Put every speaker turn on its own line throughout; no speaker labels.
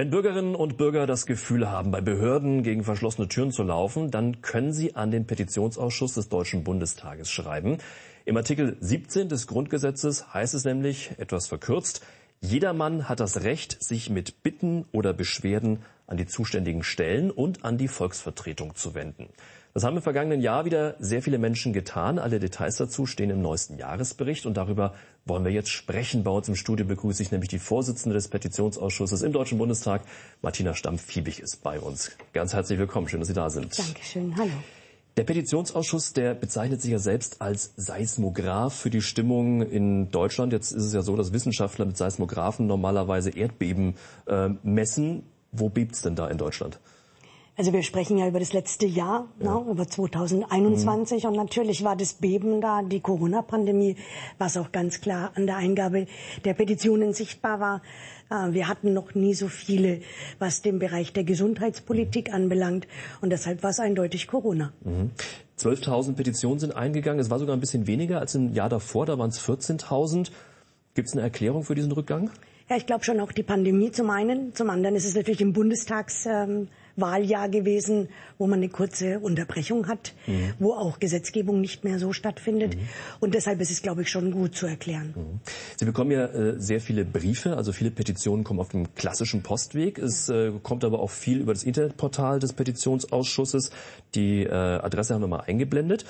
Wenn Bürgerinnen und Bürger das Gefühl haben, bei Behörden gegen verschlossene Türen zu laufen, dann können sie an den Petitionsausschuss des Deutschen Bundestages schreiben. Im Artikel 17 des Grundgesetzes heißt es nämlich, etwas verkürzt, Jedermann hat das Recht, sich mit Bitten oder Beschwerden an die zuständigen Stellen und an die Volksvertretung zu wenden. Das haben im vergangenen Jahr wieder sehr viele Menschen getan. Alle Details dazu stehen im neuesten Jahresbericht und darüber wollen wir jetzt sprechen. Bei uns im Studio begrüße ich nämlich die Vorsitzende des Petitionsausschusses im Deutschen Bundestag, Martina Stamm-Fiebig ist bei uns. Ganz herzlich willkommen, schön, dass Sie da sind.
Dankeschön, hallo.
Der Petitionsausschuss, der bezeichnet sich ja selbst als Seismograph für die Stimmung in Deutschland. Jetzt ist es ja so, dass Wissenschaftler mit Seismographen normalerweise Erdbeben äh, messen. Wo bebt's denn da in Deutschland?
Also wir sprechen ja über das letzte Jahr, ja. ne, über 2021 mhm. und natürlich war das Beben da, die Corona-Pandemie, was auch ganz klar an der Eingabe der Petitionen sichtbar war. Äh, wir hatten noch nie so viele, was den Bereich der Gesundheitspolitik anbelangt und deshalb war es eindeutig Corona.
Mhm. 12.000 Petitionen sind eingegangen, es war sogar ein bisschen weniger als im Jahr davor, da waren es 14.000. Gibt es eine Erklärung für diesen Rückgang?
Ja, ich glaube schon auch die Pandemie zum einen. Zum anderen ist es natürlich im Bundestags ähm, Wahljahr gewesen, wo man eine kurze Unterbrechung hat, mhm. wo auch Gesetzgebung nicht mehr so stattfindet. Mhm. Und deshalb ist es, glaube ich, schon gut zu erklären. Mhm.
Sie bekommen ja äh, sehr viele Briefe, also viele Petitionen kommen auf dem klassischen Postweg. Es äh, kommt aber auch viel über das Internetportal des Petitionsausschusses. Die äh, Adresse haben wir mal eingeblendet.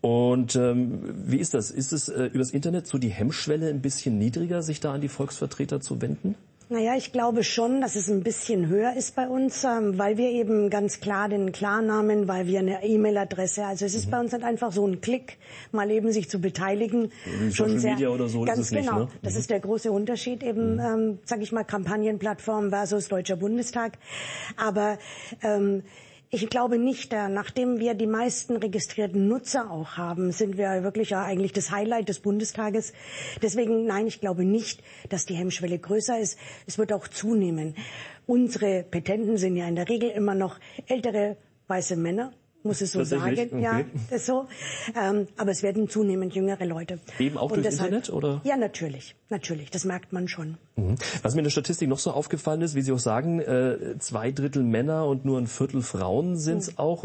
Und ähm, wie ist das? Ist es äh, übers Internet so die Hemmschwelle ein bisschen niedriger, sich da an die Volksvertreter zu wenden?
Naja, ich glaube schon, dass es ein bisschen höher ist bei uns, ähm, weil wir eben ganz klar den Klarnamen, weil wir eine E-Mail-Adresse, also es ist mhm. bei uns nicht einfach so ein Klick, mal eben sich zu beteiligen.
Wie schon Social sehr, Media oder so
ganz
ist es nicht,
genau.
Ne?
Das mhm. ist der große Unterschied eben, mhm. ähm, sage ich mal, Kampagnenplattform versus Deutscher Bundestag. Aber ähm, ich glaube nicht, äh, nachdem wir die meisten registrierten Nutzer auch haben, sind wir wirklich ja eigentlich das Highlight des Bundestages. Deswegen, nein, ich glaube nicht, dass die Hemmschwelle größer ist. Es wird auch zunehmen. Unsere Petenten sind ja in der Regel immer noch ältere weiße Männer muss es so sagen. Okay. Ja, das ist so. Ähm, aber es werden zunehmend jüngere Leute.
Eben auch durchs Internet, oder?
Ja, natürlich. Natürlich. Das merkt man schon.
Mhm. Was mir in der Statistik noch so aufgefallen ist, wie Sie auch sagen, äh, zwei Drittel Männer und nur ein Viertel Frauen sind es mhm. auch.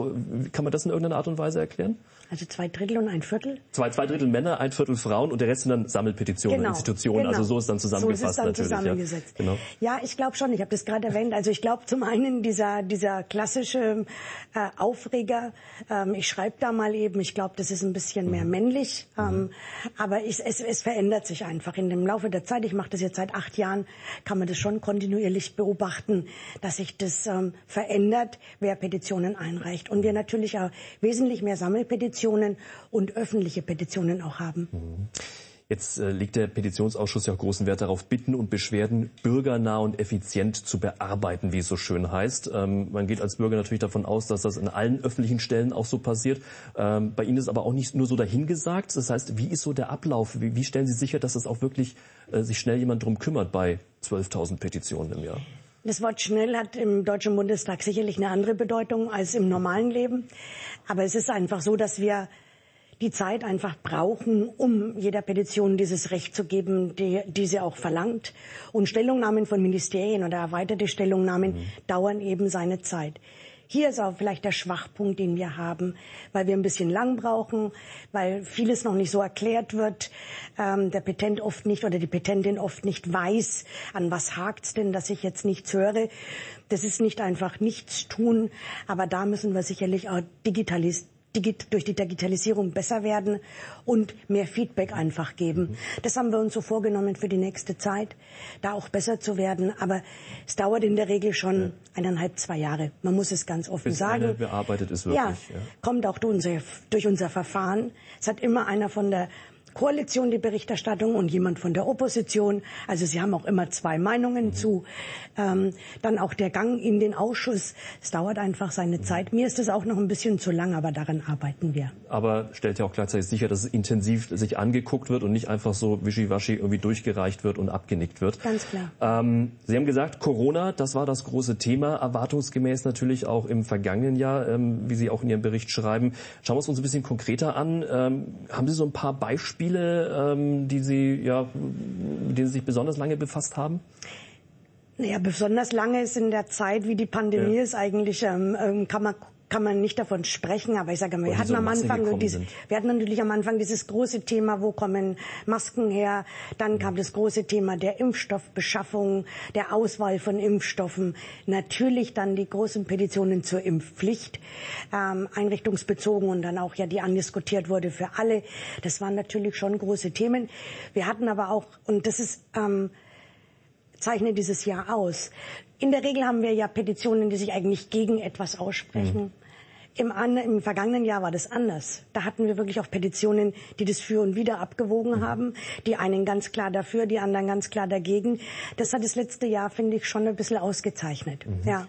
Kann man das in irgendeiner Art und Weise erklären?
Also zwei Drittel und ein Viertel?
Zwei, zwei Drittel Männer, ein Viertel Frauen und der Rest sind dann Sammelpetitionen, genau, Institutionen. Also genau. Also so ist dann zusammengefasst so ist es dann
natürlich. Zusammengesetzt. Ja, genau. ja ich glaube schon, ich habe das gerade erwähnt. Also ich glaube zum einen dieser, dieser klassische äh, Aufreger, ähm, ich schreibe da mal eben, ich glaube, das ist ein bisschen mehr mhm. männlich. Mhm. Ähm, aber ich, es, es verändert sich einfach in dem Laufe der Zeit. Ich mache das jetzt seit acht Jahren, kann man das schon kontinuierlich beobachten, dass sich das ähm, verändert, wer Petitionen einreicht. Und wir natürlich auch wesentlich mehr Sammelpetitionen Petitionen und öffentliche Petitionen auch haben.
Jetzt äh, legt der Petitionsausschuss ja auch großen Wert darauf, Bitten und Beschwerden bürgernah und effizient zu bearbeiten, wie es so schön heißt. Ähm, man geht als Bürger natürlich davon aus, dass das in allen öffentlichen Stellen auch so passiert. Ähm, bei Ihnen ist aber auch nicht nur so dahingesagt. Das heißt, wie ist so der Ablauf? Wie, stellen Sie sicher, dass es auch wirklich äh, sich schnell jemand drum kümmert bei 12.000 Petitionen im Jahr?
Das Wort schnell hat im Deutschen Bundestag sicherlich eine andere Bedeutung als im normalen Leben. Aber es ist einfach so, dass wir die Zeit einfach brauchen, um jeder Petition dieses Recht zu geben, die, die sie auch verlangt. Und Stellungnahmen von Ministerien oder erweiterte Stellungnahmen mhm. dauern eben seine Zeit. Hier ist auch vielleicht der Schwachpunkt, den wir haben, weil wir ein bisschen lang brauchen, weil vieles noch nicht so erklärt wird, ähm, der Petent oft nicht oder die Petentin oft nicht weiß, an was hakt's denn, dass ich jetzt nichts höre. Das ist nicht einfach nichts tun, aber da müssen wir sicherlich auch digitalisieren durch die Digitalisierung besser werden und mehr Feedback einfach geben. Das haben wir uns so vorgenommen für die nächste Zeit, da auch besser zu werden. Aber es dauert in der Regel schon eineinhalb, zwei Jahre. Man muss es ganz offen
Bis
sagen.
bearbeitet ist wirklich.
Ja, ja. kommt auch durch unser, durch unser Verfahren. Es hat immer einer von der Koalition die Berichterstattung und jemand von der Opposition. Also sie haben auch immer zwei Meinungen mhm. zu. Ähm, dann auch der Gang in den Ausschuss. Es dauert einfach seine Zeit. Mir ist es auch noch ein bisschen zu lang, aber daran arbeiten wir.
Aber stellt ja auch gleichzeitig sicher, dass es intensiv sich angeguckt wird und nicht einfach so wischiwaschi irgendwie durchgereicht wird und abgenickt wird.
Ganz klar.
Ähm, sie haben gesagt, Corona, das war das große Thema, erwartungsgemäß natürlich auch im vergangenen Jahr, ähm, wie Sie auch in Ihrem Bericht schreiben. Schauen wir es uns ein bisschen konkreter an. Ähm, haben Sie so ein paar Beispiele Spiele, ähm, die Sie, ja, mit denen Sie sich besonders lange befasst haben?
Naja, besonders lange ist in der Zeit, wie die Pandemie ja. ist, eigentlich ähm, ähm kann man kann man nicht davon sprechen, aber ich sage mal, wir hatten am Anfang diese, wir hatten natürlich am Anfang dieses große Thema, wo kommen Masken her? Dann kam das große Thema der Impfstoffbeschaffung, der Auswahl von Impfstoffen, natürlich dann die großen Petitionen zur Impfpflicht, ähm, einrichtungsbezogen und dann auch ja die andiskutiert wurde für alle. Das waren natürlich schon große Themen. Wir hatten aber auch und das ist ähm, zeichnet dieses Jahr aus. In der Regel haben wir ja Petitionen, die sich eigentlich gegen etwas aussprechen. Mhm. Im, Im, vergangenen Jahr war das anders. Da hatten wir wirklich auch Petitionen, die das für und wieder abgewogen mhm. haben. Die einen ganz klar dafür, die anderen ganz klar dagegen. Das hat das letzte Jahr, finde ich, schon ein bisschen ausgezeichnet. Mhm. Ja.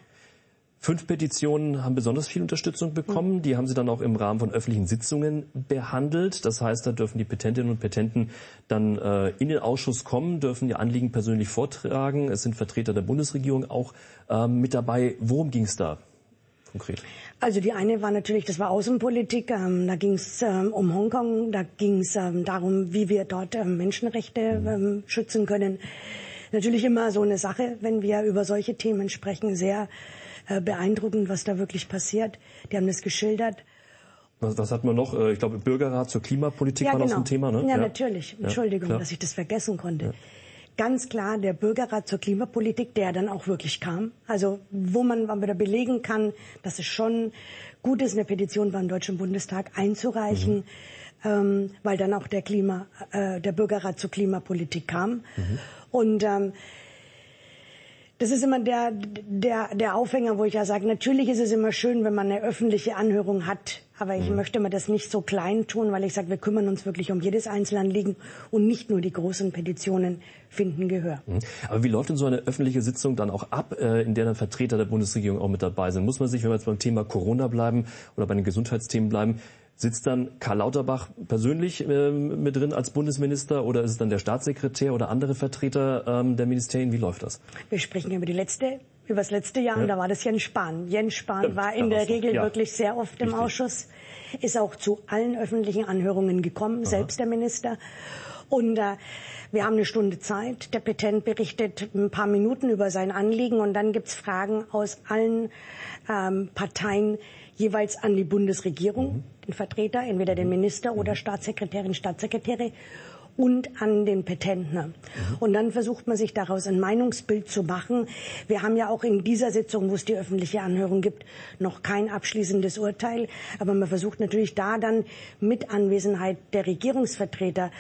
Fünf Petitionen haben besonders viel Unterstützung bekommen. Mhm. Die haben sie dann auch im Rahmen von öffentlichen Sitzungen behandelt. Das heißt, da dürfen die Petentinnen und Petenten dann äh, in den Ausschuss kommen, dürfen ihr Anliegen persönlich vortragen. Es sind Vertreter der Bundesregierung auch äh, mit dabei. Worum ging es da konkret?
Also die eine war natürlich, das war Außenpolitik. Ähm, da ging es ähm, um Hongkong. Da ging es ähm, darum, wie wir dort ähm, Menschenrechte mhm. ähm, schützen können. Natürlich immer so eine Sache, wenn wir über solche Themen sprechen, sehr äh, beeindruckend, was da wirklich passiert. Die haben das geschildert.
Was, was hat man noch? Äh, ich glaube, Bürgerrat zur Klimapolitik ja, war genau. noch so ein Thema, ne?
Ja, ja. natürlich. Entschuldigung, ja, dass ich das vergessen konnte. Ganz klar der Bürgerrat zur Klimapolitik, der dann auch wirklich kam. Also wo man wieder belegen kann, dass es schon gut ist, eine Petition beim Deutschen Bundestag einzureichen, mhm. ähm, weil dann auch der Klima, äh, der Bürgerrat zur Klimapolitik kam. Mhm. Und ähm, das ist immer der, der, der Aufhänger, wo ich ja sage, natürlich ist es immer schön, wenn man eine öffentliche Anhörung hat. Aber ich mhm. möchte mir das nicht so klein tun, weil ich sage, wir kümmern uns wirklich um jedes Einzelanliegen und nicht nur die großen Petitionen finden Gehör. Mhm.
Aber wie läuft denn so eine öffentliche Sitzung dann auch ab, äh, in der dann Vertreter der Bundesregierung auch mit dabei sind? Muss man sich, wenn wir jetzt beim Thema Corona bleiben oder bei den Gesundheitsthemen bleiben, Sitzt dann Karl Lauterbach persönlich äh, mit drin als Bundesminister oder ist es dann der Staatssekretär oder andere Vertreter ähm, der Ministerien? Wie läuft das?
Wir sprechen über die letzte, über das letzte Jahr ja. und da war das Jens Spahn. Jens Spahn Stimmt, war in der Regel ja. wirklich sehr oft im Richtig. Ausschuss, ist auch zu allen öffentlichen Anhörungen gekommen, Aha. selbst der Minister. Und äh, wir haben eine Stunde Zeit. Der Petent berichtet ein paar Minuten über sein Anliegen und dann gibt's Fragen aus allen ähm, Parteien jeweils an die Bundesregierung. Mhm den Vertreter, entweder den Minister oder Staatssekretärin, Staatssekretäre und an den Petentner. Mhm. Und dann versucht man sich daraus ein Meinungsbild zu machen. Wir haben ja auch in dieser Sitzung, wo es die öffentliche Anhörung gibt, noch kein abschließendes Urteil. Aber man versucht natürlich da dann mit Anwesenheit der Regierungsvertreter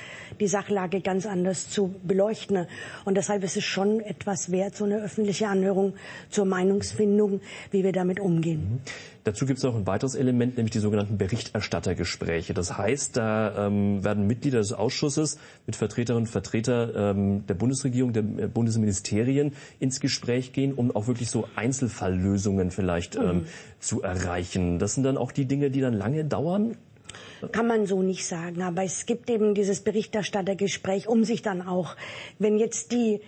die Sachlage ganz anders zu beleuchten. Und deshalb ist es schon etwas wert, so eine öffentliche Anhörung zur Meinungsfindung, wie wir damit umgehen.
Mhm. Dazu gibt es auch ein weiteres Element, nämlich die sogenannten Berichterstattergespräche. Das heißt, da ähm, werden Mitglieder des Ausschusses mit Vertreterinnen und Vertretern ähm, der Bundesregierung, der äh, Bundesministerien ins Gespräch gehen, um auch wirklich so Einzelfalllösungen vielleicht ähm, mhm. zu erreichen. Das sind dann auch die Dinge, die dann lange dauern.
Kann man so nicht sagen, aber es gibt eben dieses Berichterstattergespräch, um sich dann auch, wenn jetzt die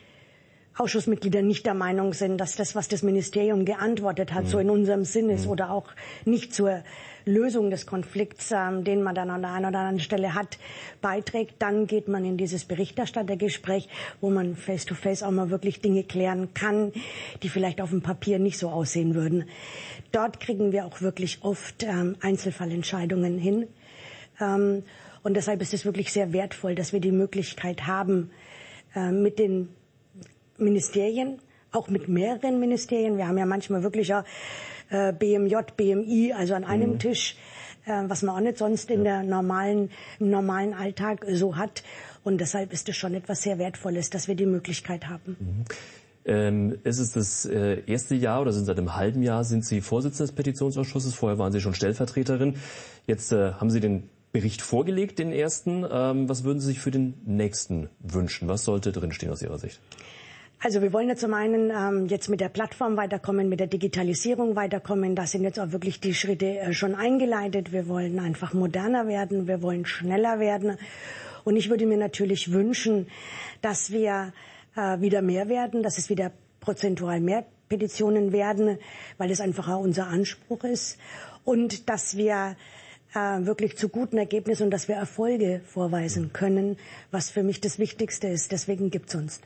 Ausschussmitglieder nicht der Meinung sind, dass das, was das Ministerium geantwortet hat, mhm. so in unserem Sinn ist mhm. oder auch nicht zur Lösung des Konflikts, ähm, den man dann an der einen oder anderen Stelle hat, beiträgt, dann geht man in dieses Berichterstattergespräch, wo man face-to-face -face auch mal wirklich Dinge klären kann, die vielleicht auf dem Papier nicht so aussehen würden. Dort kriegen wir auch wirklich oft ähm, Einzelfallentscheidungen hin. Ähm, und deshalb ist es wirklich sehr wertvoll, dass wir die Möglichkeit haben, äh, mit den Ministerien, auch mit mehreren Ministerien. Wir haben ja manchmal wirklich ja äh, BMJ, BMI, also an einem mhm. Tisch, äh, was man auch nicht sonst in der normalen, im normalen Alltag so hat. Und deshalb ist es schon etwas sehr Wertvolles, dass wir die Möglichkeit haben.
Mhm. Ähm, ist es das äh, erste Jahr oder sind seit einem halben Jahr sind Sie Vorsitzende des Petitionsausschusses? Vorher waren Sie schon Stellvertreterin. Jetzt äh, haben Sie den Bericht vorgelegt, den ersten. Ähm, was würden Sie sich für den nächsten wünschen? Was sollte drinstehen aus Ihrer Sicht?
Also wir wollen ja zum einen ähm, jetzt mit der Plattform weiterkommen, mit der Digitalisierung weiterkommen. Da sind jetzt auch wirklich die Schritte äh, schon eingeleitet. Wir wollen einfach moderner werden, wir wollen schneller werden. Und ich würde mir natürlich wünschen, dass wir äh, wieder mehr werden, dass es wieder prozentual mehr Petitionen werden, weil es einfach auch unser Anspruch ist. Und dass wir äh, wirklich zu guten Ergebnissen und dass wir Erfolge vorweisen können, was für mich das Wichtigste ist. Deswegen gibt's uns.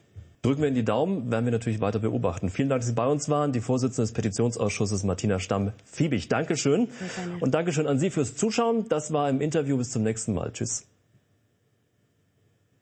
Drücken wir in die Daumen, werden wir natürlich weiter beobachten. Vielen Dank, dass Sie bei uns waren. Die Vorsitzende des Petitionsausschusses Martina Stamm-Fiebig. Dankeschön. Und Dankeschön an Sie fürs Zuschauen. Das war im Interview. Bis zum nächsten Mal. Tschüss.